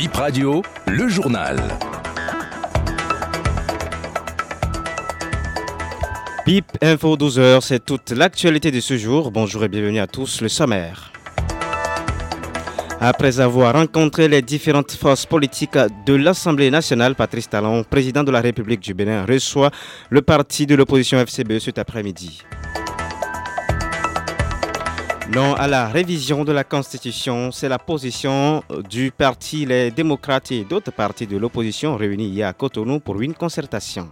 Bip Radio, le journal. Bip Info 12h, c'est toute l'actualité de ce jour. Bonjour et bienvenue à tous, le sommaire. Après avoir rencontré les différentes forces politiques de l'Assemblée nationale, Patrice Talon, président de la République du Bénin, reçoit le parti de l'opposition FCBE cet après-midi. Non à la révision de la Constitution, c'est la position du parti Les démocrates et d'autres partis de l'opposition réunis hier à Cotonou pour une concertation.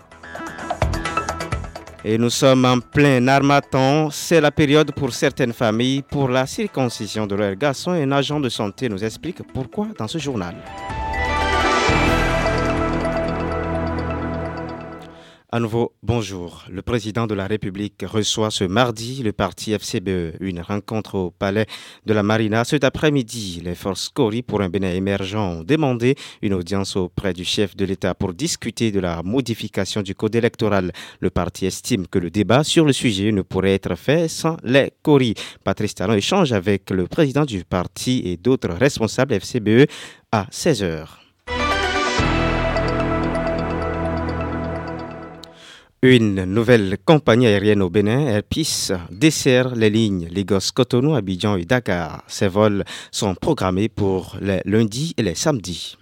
Et nous sommes en plein armatan. C'est la période pour certaines familles pour la circoncision de leurs garçons. Un agent de santé nous explique pourquoi dans ce journal. À nouveau, bonjour. Le président de la République reçoit ce mardi le parti FCBE. Une rencontre au palais de la Marina. Cet après-midi, les forces Cori pour un Bénin émergent ont demandé une audience auprès du chef de l'État pour discuter de la modification du code électoral. Le parti estime que le débat sur le sujet ne pourrait être fait sans les Cori. Patrice Talon échange avec le président du parti et d'autres responsables FCBE à 16 heures. Une nouvelle compagnie aérienne au Bénin, Airpeace, dessert les lignes Lagos-Cotonou, Abidjan et Dakar. Ces vols sont programmés pour les lundis et les samedis.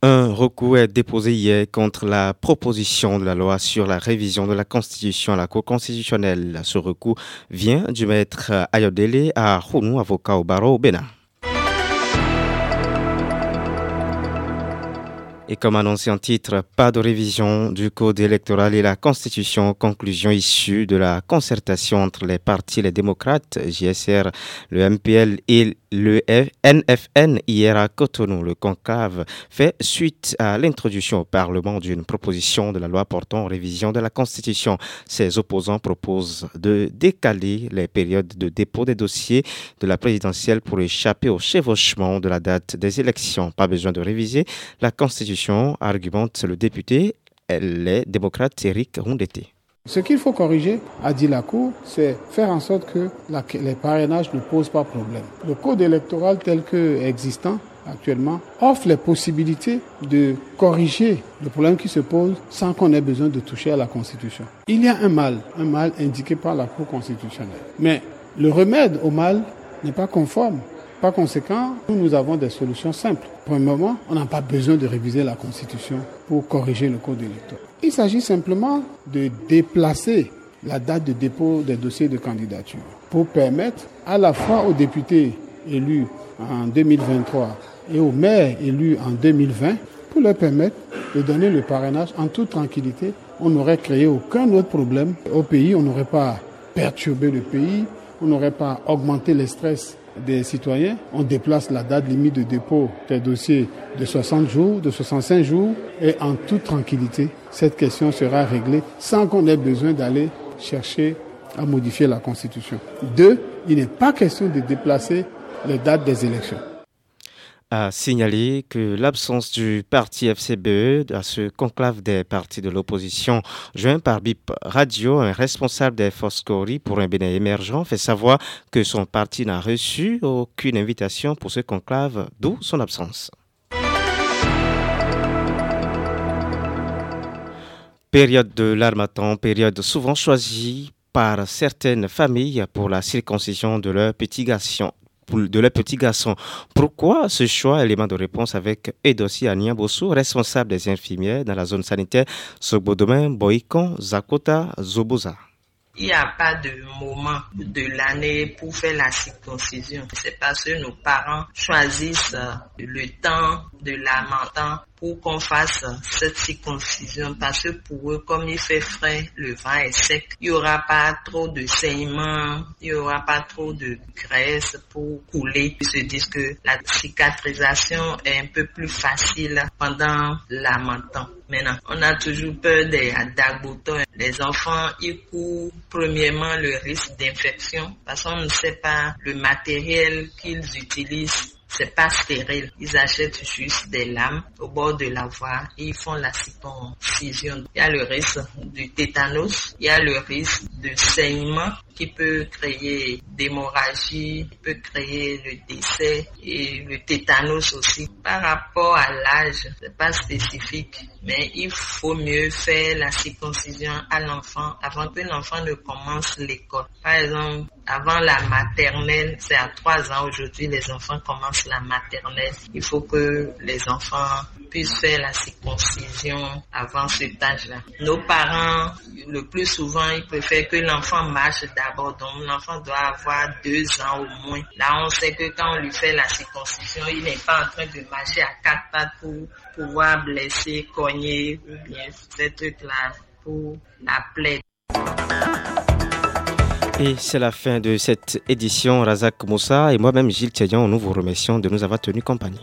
Un recours est déposé hier contre la proposition de la loi sur la révision de la Constitution à la Cour constitutionnelle. Ce recours vient du maître Ayodele à Hounou, avocat au barreau au Bénin. Et comme annoncé en titre, pas de révision du code électoral et la constitution, conclusion issue de la concertation entre les partis, les démocrates, JSR, le MPL et le NFN hier à Cotonou. Le conclave fait suite à l'introduction au Parlement d'une proposition de la loi portant révision de la Constitution. Ses opposants proposent de décaler les périodes de dépôt des dossiers de la présidentielle pour échapper au chevauchement de la date des élections. Pas besoin de réviser la Constitution argumente le député, les démocrates Eric Rondeté. Ce qu'il faut corriger, a dit la Cour, c'est faire en sorte que les parrainages ne posent pas problème. Le code électoral tel que existant actuellement offre les possibilités de corriger le problème qui se pose sans qu'on ait besoin de toucher à la Constitution. Il y a un mal, un mal indiqué par la Cour constitutionnelle. Mais le remède au mal n'est pas conforme par conséquent, nous, avons des solutions simples. Pour un moment, on n'a pas besoin de réviser la Constitution pour corriger le code électoral. Il s'agit simplement de déplacer la date de dépôt des dossiers de candidature pour permettre à la fois aux députés élus en 2023 et aux maires élus en 2020 pour leur permettre de donner le parrainage en toute tranquillité. On n'aurait créé aucun autre problème au pays, on n'aurait pas perturbé le pays, on n'aurait pas augmenté le stress des citoyens. On déplace la date limite de dépôt des dossiers de 60 jours, de 65 jours, et en toute tranquillité, cette question sera réglée sans qu'on ait besoin d'aller chercher à modifier la Constitution. Deux, il n'est pas question de déplacer les dates des élections a signalé que l'absence du parti FCBE à ce conclave des partis de l'opposition joint par BIP Radio, un responsable des forces Cori pour un Bénin émergent, fait savoir que son parti n'a reçu aucune invitation pour ce conclave, d'où son absence. Période de l'armatan, période souvent choisie par certaines familles pour la circoncision de leurs petits garçons de leurs petits garçons. Pourquoi ce choix Élément de réponse avec Edossi Bossou, responsable des infirmières dans la zone sanitaire Sobodomain, Boikon, Zakota, Zoboza? Il n'y a pas de moment de l'année pour faire la circoncision. C'est parce que nos parents choisissent le temps de lamentant pour qu'on fasse cette circoncision parce que pour eux, comme il fait frais, le vent est sec, il n'y aura pas trop de saignements, il n'y aura pas trop de graisse pour couler. Ils se disent que la cicatrisation est un peu plus facile pendant l'amentant. Maintenant, on a toujours peur des dagbotons. Les enfants, ils courent premièrement le risque d'infection parce qu'on ne sait pas le matériel qu'ils utilisent c'est pas stérile. Ils achètent juste des lames au bord de la voie et ils font la circoncision. Il y a le risque du tétanos, il y a le risque de saignement. qui peut créer d'hémorragie, qui peut créer le décès et le tétanos aussi. Par rapport à l'âge, c'est pas spécifique, mais il faut mieux faire la circoncision à l'enfant avant que l'enfant ne commence l'école. Par exemple, avant la maternelle, c'est à trois ans aujourd'hui, les enfants commencent la maternelle. Il faut que les enfants puissent faire la circoncision avant cet âge-là. Nos parents, le plus souvent, ils préfèrent que l'enfant marche d'abord. Donc, l'enfant doit avoir deux ans au moins. Là, on sait que quand on lui fait la circoncision, il n'est pas en train de marcher à quatre pattes pour pouvoir blesser, cogner ou bien ces trucs-là pour la plaie. Et c'est la fin de cette édition. Razak Moussa et moi-même Gilles Tchadian, nous vous remercions de nous avoir tenus compagnie.